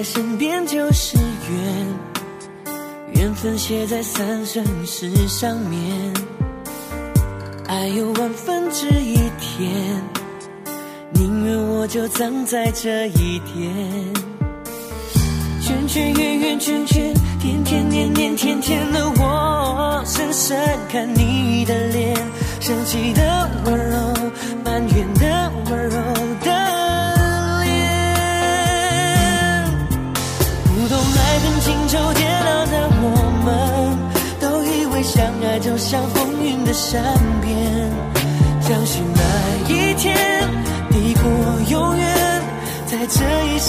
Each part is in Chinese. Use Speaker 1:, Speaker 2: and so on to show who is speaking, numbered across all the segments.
Speaker 1: 在身边就是缘，缘分写在三生石上面。爱有万分之一甜，宁愿我就葬在这一点。圈圈圆圆圈圈，天天年年天天的我，深深看你的脸，生气的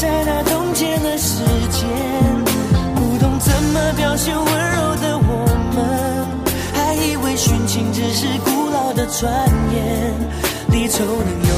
Speaker 1: 在那冻结了时间。不懂怎么表现温柔的我们，还以为殉情只是古老的传言，离愁能有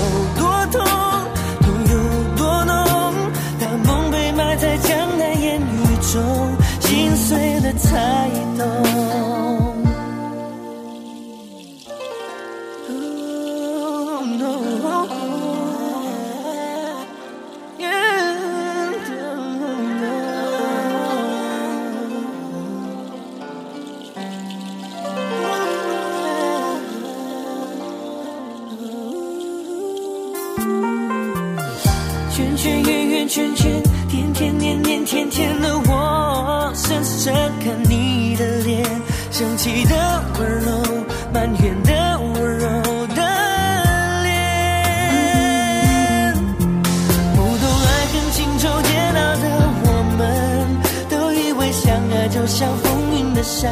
Speaker 1: 天天年年天天的我，深深看你的脸，生气的温柔，埋怨的温柔的脸。不懂爱恨情愁煎熬的我们，都以为相爱就像风云的善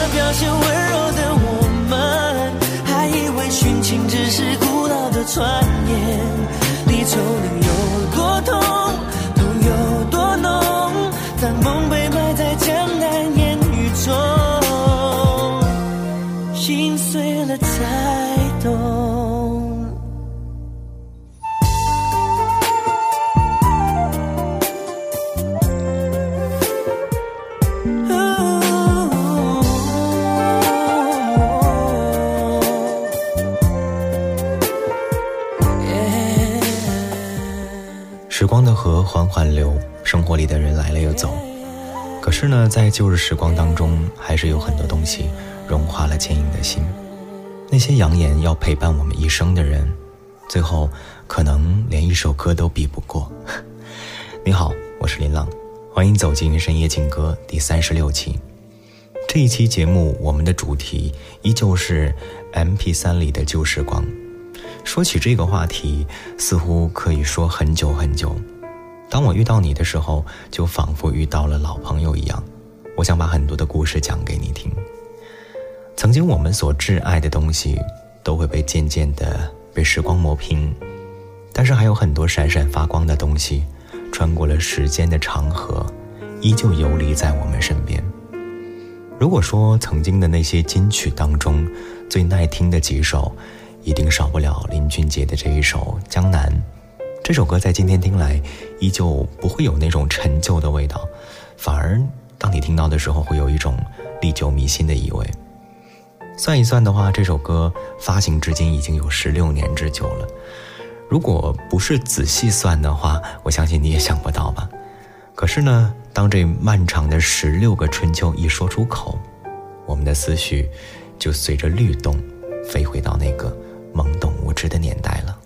Speaker 1: 的表现温柔的我们，还以为殉情只是古老的传言。离愁
Speaker 2: 缓缓流，生活里的人来了又走。可是呢，在旧日时光当中，还是有很多东西融化了坚硬的心。那些扬言要陪伴我们一生的人，最后可能连一首歌都比不过。你好，我是林浪，欢迎走进深夜情歌第三十六期。这一期节目，我们的主题依旧是 MP3 里的旧时光。说起这个话题，似乎可以说很久很久。当我遇到你的时候，就仿佛遇到了老朋友一样。我想把很多的故事讲给你听。曾经我们所挚爱的东西，都会被渐渐的被时光磨平，但是还有很多闪闪发光的东西，穿过了时间的长河，依旧游离在我们身边。如果说曾经的那些金曲当中最耐听的几首，一定少不了林俊杰的这一首《江南》。这首歌在今天听来，依旧不会有那种陈旧的味道，反而当你听到的时候，会有一种历久弥新的意味。算一算的话，这首歌发行至今已经有十六年之久了。如果不是仔细算的话，我相信你也想不到吧。可是呢，当这漫长的十六个春秋一说出口，我们的思绪就随着律动，飞回到那个懵懂无知的年代了。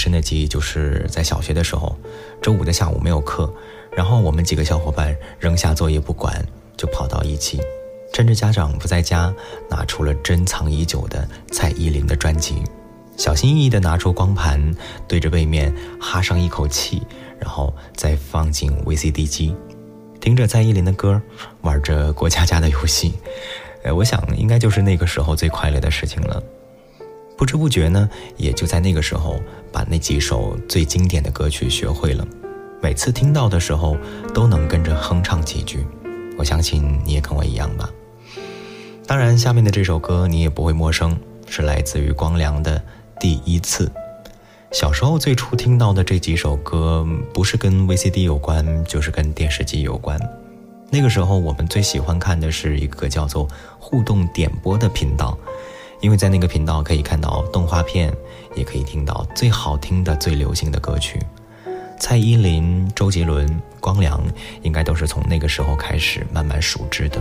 Speaker 2: 深的记忆就是在小学的时候，周五的下午没有课，然后我们几个小伙伴扔下作业不管，就跑到一起，趁着家长不在家，拿出了珍藏已久的蔡依林的专辑，小心翼翼地拿出光盘，对着背面哈上一口气，然后再放进 VCD 机，听着蔡依林的歌，玩着过家家的游戏，呃，我想应该就是那个时候最快乐的事情了。不知不觉呢，也就在那个时候，把那几首最经典的歌曲学会了。每次听到的时候，都能跟着哼唱几句。我相信你也跟我一样吧。当然，下面的这首歌你也不会陌生，是来自于光良的《第一次》。小时候最初听到的这几首歌，不是跟 VCD 有关，就是跟电视机有关。那个时候，我们最喜欢看的是一个叫做“互动点播”的频道。因为在那个频道可以看到动画片，也可以听到最好听的、最流行的歌曲。蔡依林、周杰伦、光良，应该都是从那个时候开始慢慢熟知的。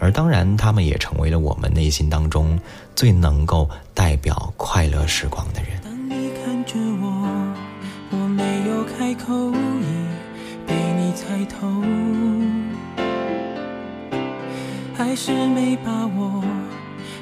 Speaker 2: 而当然，他们也成为了我们内心当中最能够代表快乐时光的人。
Speaker 3: 当你看着我，我没有开口，已被你猜透，还是没把握。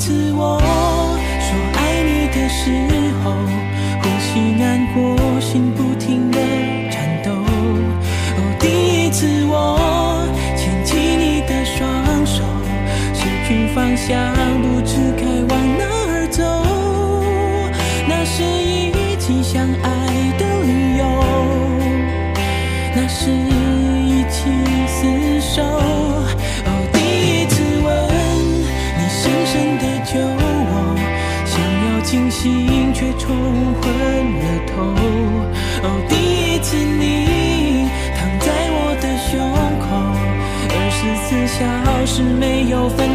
Speaker 3: 次我说爱你的时候，呼吸难过，心不停的颤抖。哦，第一次我牵起你的双手，失去方向，冲昏了头。哦，第一次你躺在我的胸口，二十四小时没有分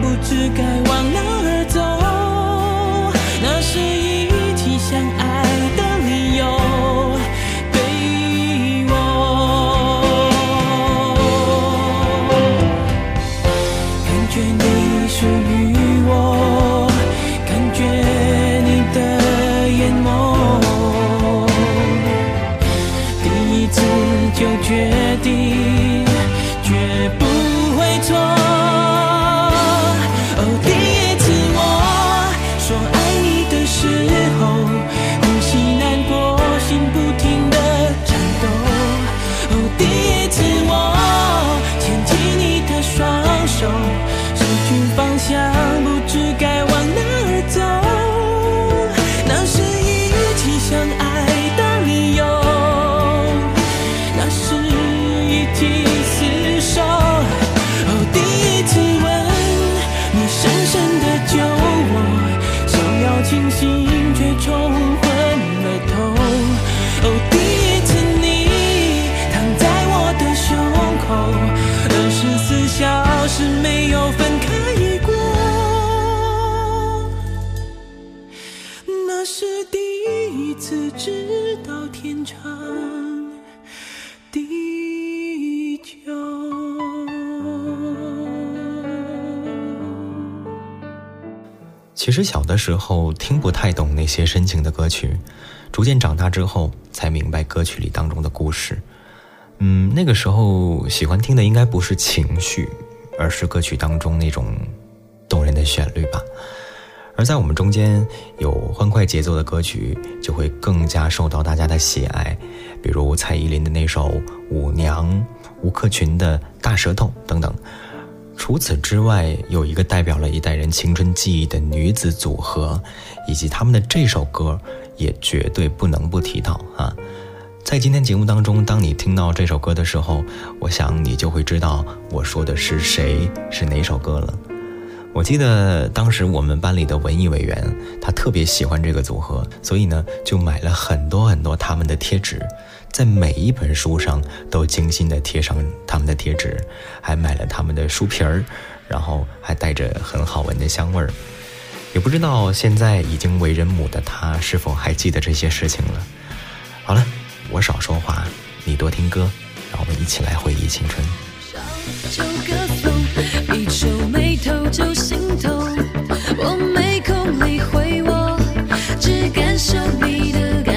Speaker 3: 不知该往哪直到天长地久。
Speaker 4: 其实小的时候听不太懂那些深情的歌曲，逐渐长大之后才明白歌曲里当中的故事。嗯，那个时候喜欢听的应该不是情绪，而是歌曲当中那种动人的旋律吧。而在我们中间有欢快节奏的歌曲，就会更加受到大家的喜爱，比如蔡依林的那首《舞娘》，吴克群的《大舌头》等等。除此之外，有一个代表了一代人青春记忆的女子组合，以及他们的这首歌，也绝对不能不提到啊！在今天节目当中，当你听到这首歌的时候，我想你就会知道我说的是谁，是哪首歌了。我记得当时我们班里的文艺委员，他特别喜欢这个组合，所以呢，就买了很多很多他们的贴纸。在每一本书上都精心的贴上他们的贴纸，还买了他们的书皮儿，然后还带着很好闻的香味儿。也不知道现在已经为人母的他是否还记得这些事情了。好了，我少说话，你多听歌，让我们一起来回忆青春。一皱眉头就心痛，我没空理会，我只感受你的感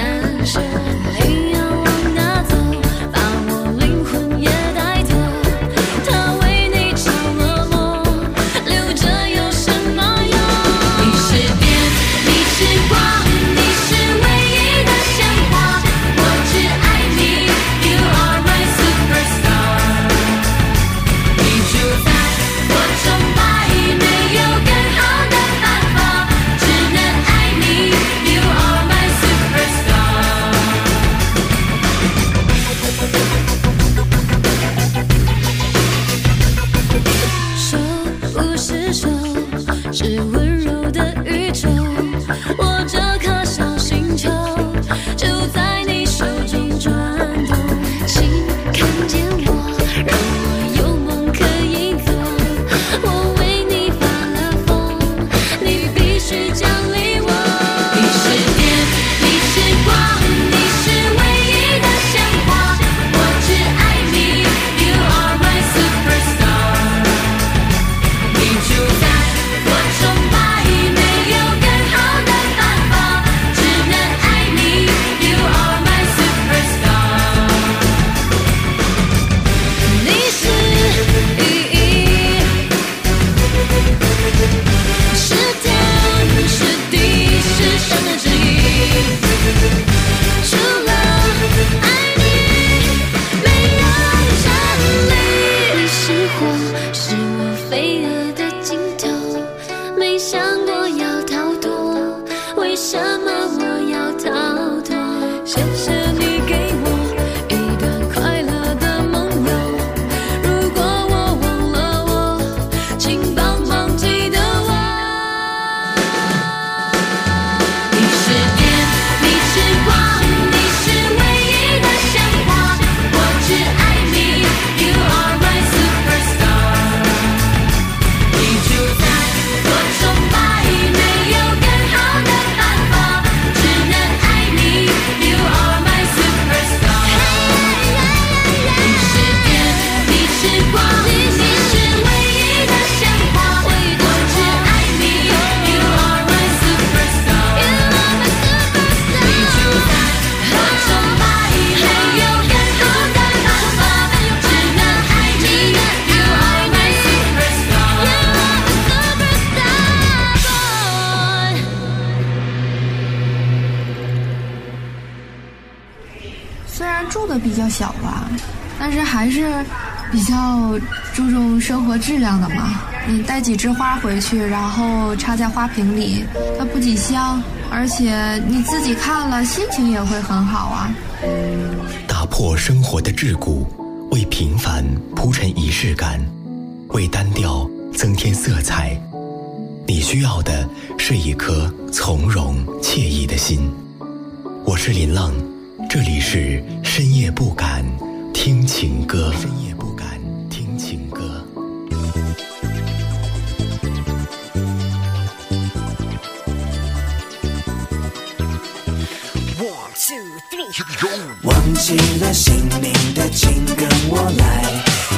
Speaker 5: 质量的嘛。你带几枝花回去，然后插在花瓶里，它不仅香，而且你自己看了心情也会很好啊。
Speaker 2: 打破生活的桎梏，为平凡铺陈仪式感，为单调增添色彩。你需要的是一颗从容惬意的心。我是林浪。这里是深夜不敢听情歌。深夜
Speaker 6: 忘记了姓名的，请跟我来。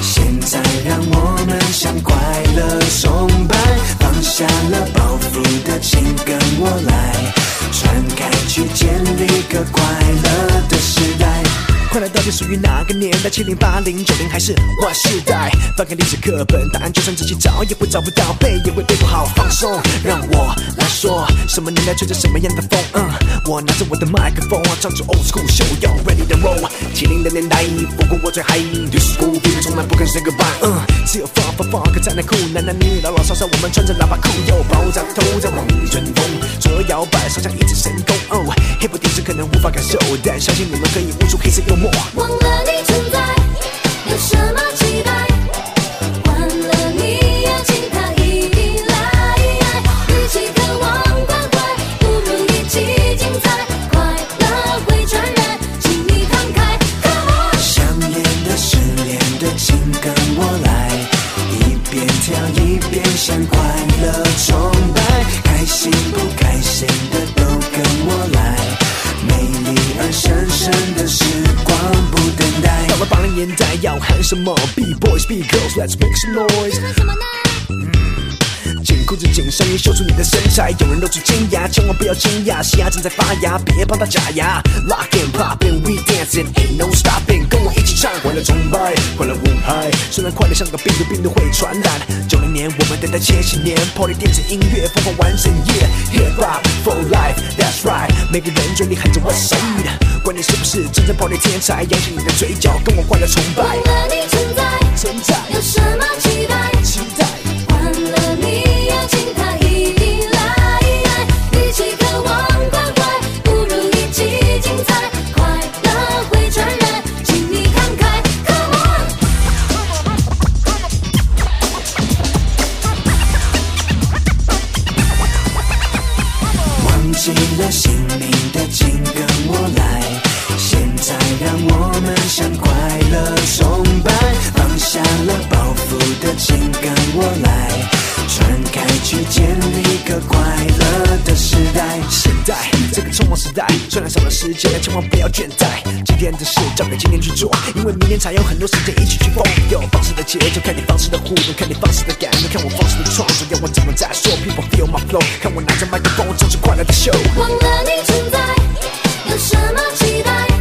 Speaker 6: 现在让我们向快乐崇拜，放下了包袱的，请跟我来。
Speaker 7: 传开，去建立个快乐的时代。快乐到底属于哪个年代？七零、八零、九零还是 Y 世代？翻开历史课本，答案就算自己找也会找不到，背也会背不好。放松，让我来说，什么年代吹着什么样的风？嗯，我拿着我的麦克风，唱着 Old School Show，要 Ready to Roll。七零的年代，不过我最嗨，Disco 别人从来不肯 Say Goodbye。嗯，只有放放放个才能酷，男男女女老老少少，我们穿着喇叭裤，又爆炸头在往前风，左右摇摆，手像一只神功。哦，Hip Hop 电视可能无法感受，但相信你们可以悟出黑色幽默。
Speaker 6: 忘什么
Speaker 7: ？B boys, B girls, let's make some noise。
Speaker 6: 什么呢？
Speaker 7: 紧裤子紧上衣，秀出你的身材。有人露出尖牙，千万不要惊讶，西牙正在发芽，别帮他假牙。Lock and pop and we dancing, ain't no stopping，跟我一起唱，快乐崇拜，快乐舞嗨。虽然快乐像个病毒，病毒会传染。九零年我们等待千禧年，Party 电子音乐疯狂完整夜，Hip hop for life, that's right。每个人嘴里喊着 What's up，管你是不是真正 Party 天才，扬起你的嘴角，跟我快乐崇拜
Speaker 6: 忘。了你存在，
Speaker 7: 存在，
Speaker 6: 有什么？期待。
Speaker 7: 时间，千万不要倦怠。今天的事交给今天去做，因为明天才有很多时间一起去疯。有方式的节奏，看你方式的互动，看你方式的感动，看我方式的创作，要我怎么再说？People feel my flow，看我拿着麦克风，唱出快乐的 show，。
Speaker 6: 忘了你存在，有什么期待？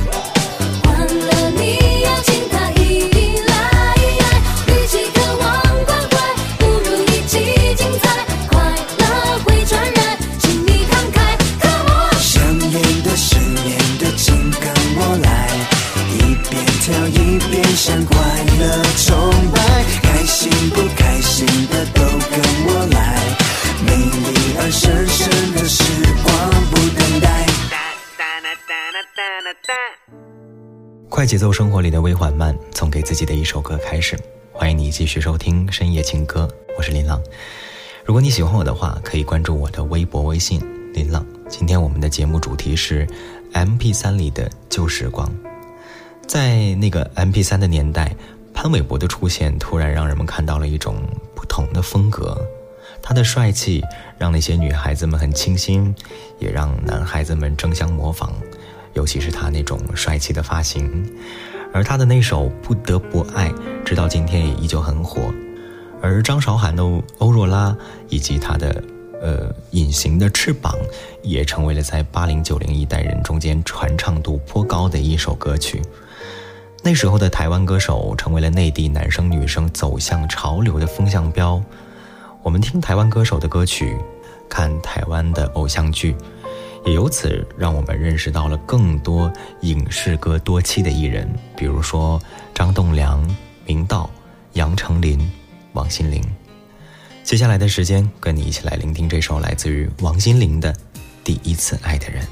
Speaker 6: 快
Speaker 2: 节奏生活里的微缓慢，从给自己的一首歌开始。欢迎你继续收听深夜情歌，我是林浪。如果你喜欢我的话，可以关注我的微博、微信林浪。今天我们的节目主题是 MP3 里的旧时光。在那个 MP3 的年代，潘玮柏的出现突然让人们看到了一种不同的风格。他的帅气让那些女孩子们很倾心，也让男孩子们争相模仿。尤其是他那种帅气的发型，而他的那首《不得不爱》直到今天也依旧很火。而张韶涵的《欧若拉》以及他的呃《隐形的翅膀》，也成为了在八零九零一代人中间传唱度颇高的一首歌曲。那时候的台湾歌手成为了内地男生女生走向潮流的风向标。我们听台湾歌手的歌曲，看台湾的偶像剧。也由此让我们认识到了更多影视歌多栖的艺人，比如说张栋梁、明道、杨丞琳、王心凌。接下来的时间，跟你一起来聆听这首来自于王心凌的《第一次爱的人》。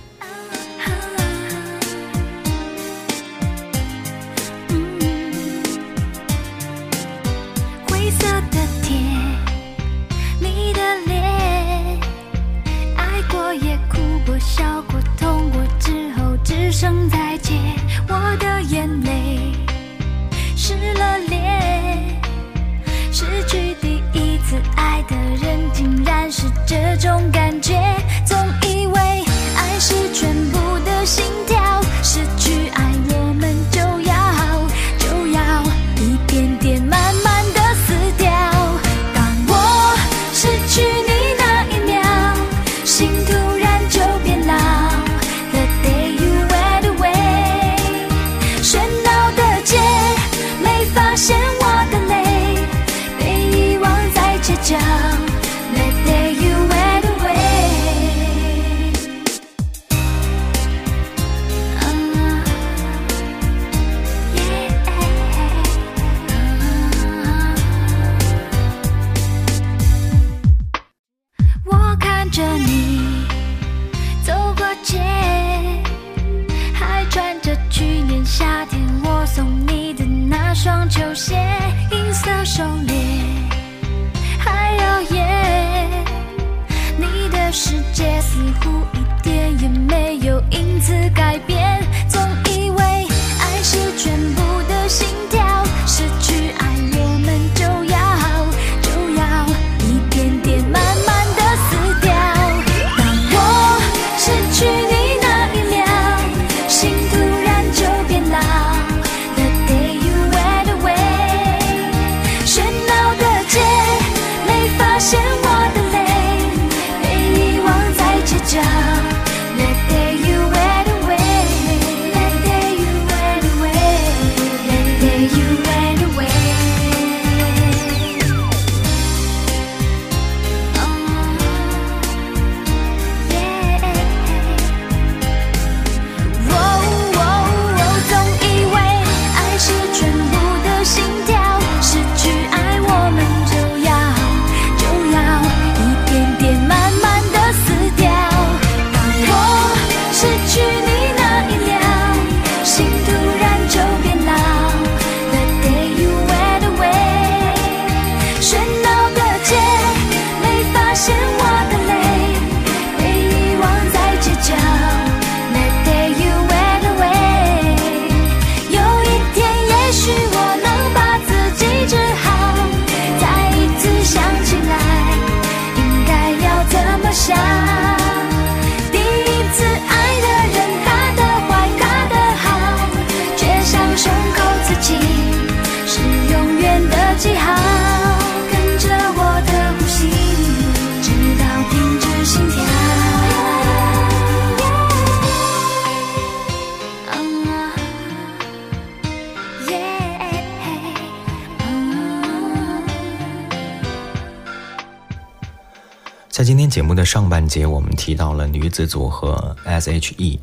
Speaker 2: 今天节目的上半节，我们提到了女子组合 S.H.E，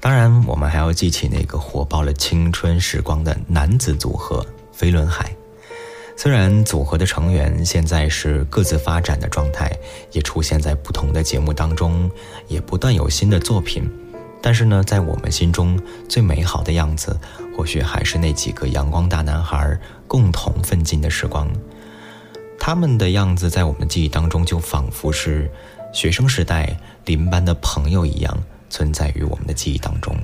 Speaker 2: 当然，我们还要记起那个火爆了青春时光的男子组合飞轮海。虽然组合的成员现在是各自发展的状态，也出现在不同的节目当中，也不断有新的作品，但是呢，在我们心中最美好的样子，或许还是那几个阳光大男孩共同奋进的时光。他们的样子在我们记忆当中，就仿佛是学生时代邻班的朋友一样，存在于我们的记忆当中。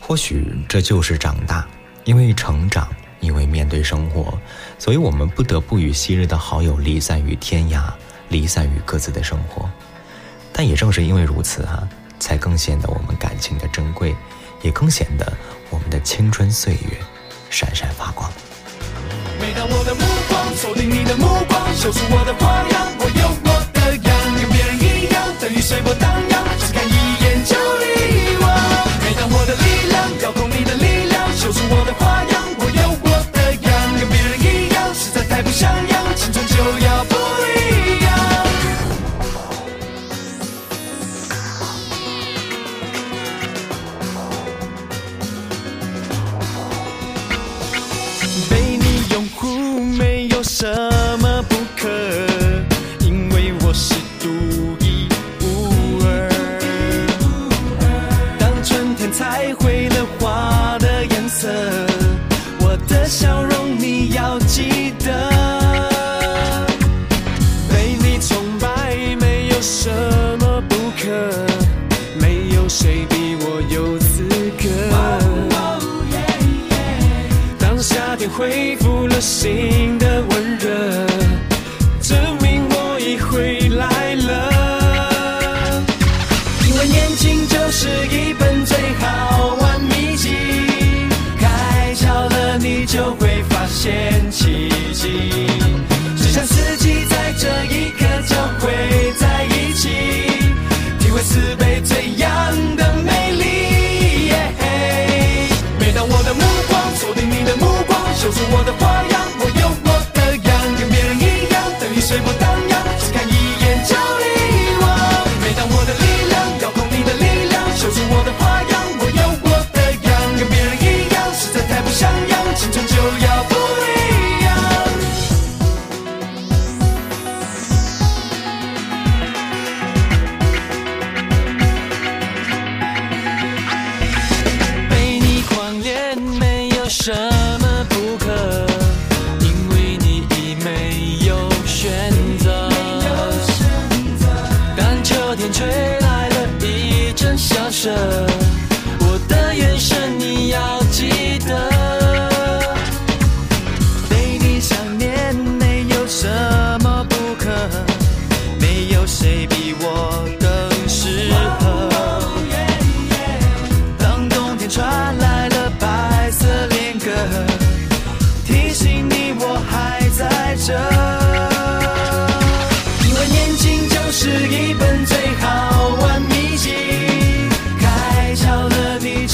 Speaker 2: 或许这就是长大，因为成长，因为面对生活，所以我们不得不与昔日的好友离散于天涯，离散于各自的生活。但也正是因为如此、啊，才更显得我们感情的珍贵，也更显得我们的青春岁月闪闪发光。
Speaker 3: 每当我的梦锁定你的目光，秀出我的花样，我有我的样，跟别人一样，等于随波荡漾，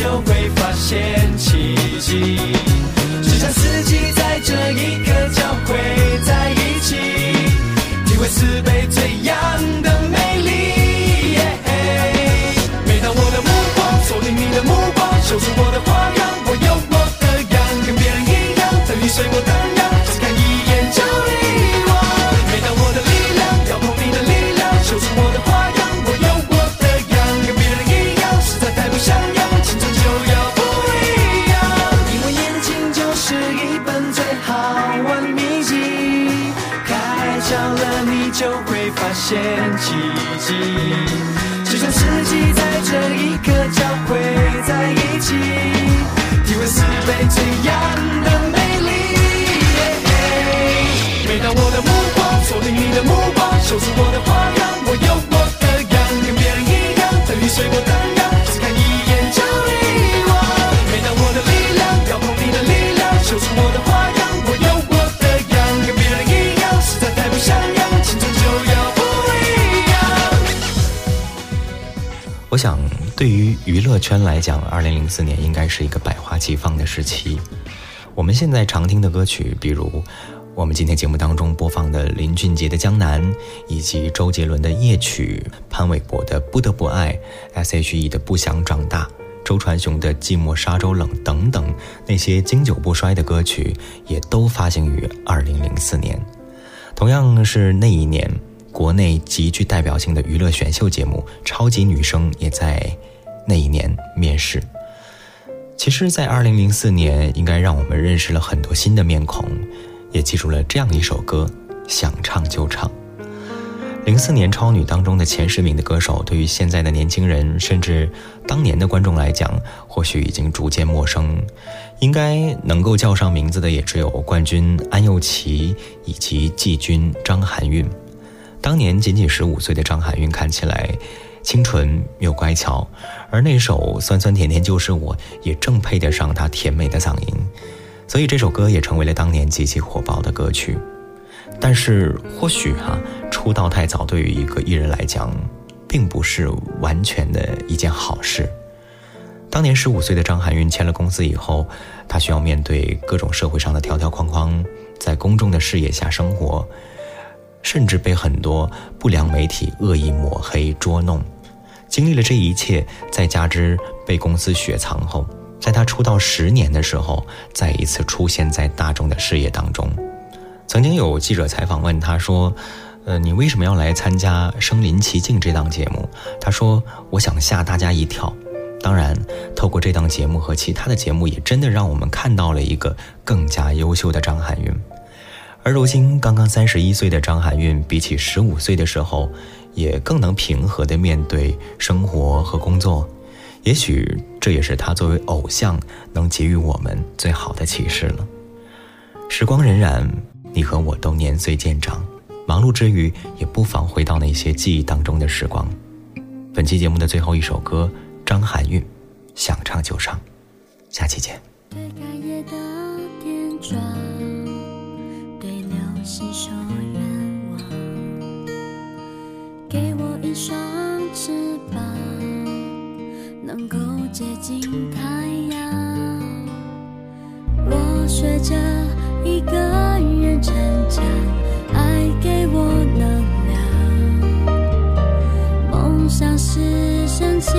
Speaker 3: 就会发现奇迹。就像四季在这一刻交汇在一起，体会四倍我
Speaker 2: 想，对于娱乐圈来讲，二零零四年应该是一个百花齐放的时期。我们现在常听的歌曲，比如我们今天节目当中播放的林俊杰的《江南》，以及周杰伦的《夜曲》，潘玮柏的《不得不爱》，S.H.E 的《不想长大》，周传雄的《寂寞沙洲冷》等等，那些经久不衰的歌曲，也都发行于二零零四年。同样是那一年，国内极具代表性的娱乐选秀节目《超级女声》也在那一年面世。其实，在二零零四年，应该让我们认识了很多新的面孔，也记住了这样一首歌：想唱就唱。零四年超女当中的前十名的歌手，对于现在的年轻人，甚至当年的观众来讲，或许已经逐渐陌生。应该能够叫上名字的，也只有冠军安又琪以及季军张含韵。当年仅仅十五岁的张含韵，看起来清纯又乖巧，而那首《酸酸甜甜就是我》也正配得上她甜美的嗓音，所以这首歌也成为了当年极其火爆的歌曲。但是或许哈、出道太早对于一个艺人来讲，并不是完全的一件好事。当年十五岁的张含韵签了公司以后，她需要面对各种社会上的条条框框，在公众的视野下生活，甚至被很多不良媒体恶意抹黑捉弄。经历了这一切，再加之被公司雪藏后，在他出道十年的时候，再一次出现在大众的视野当中。曾经有记者采访问他说：“呃，你为什么要来参加《身临其境》这档节目？”他说：“我想吓大家一跳。”当然，透过这档节目和其他的节目，也真的让我们看到了一个更加优秀的张含韵。而如今刚刚三十一岁的张含韵，比起十五岁的时候，也更能平和地面对生活和工作。也许这也是她作为偶像能给予我们最好的启示了。时光荏苒，你和我都年岁渐长，忙碌之余，也不妨回到那些记忆当中的时光。本期节目的最后一首歌。张含韵，想唱就唱，下期见。
Speaker 4: 金太阳。我学着一个人成长，爱给我能量，梦想是神奇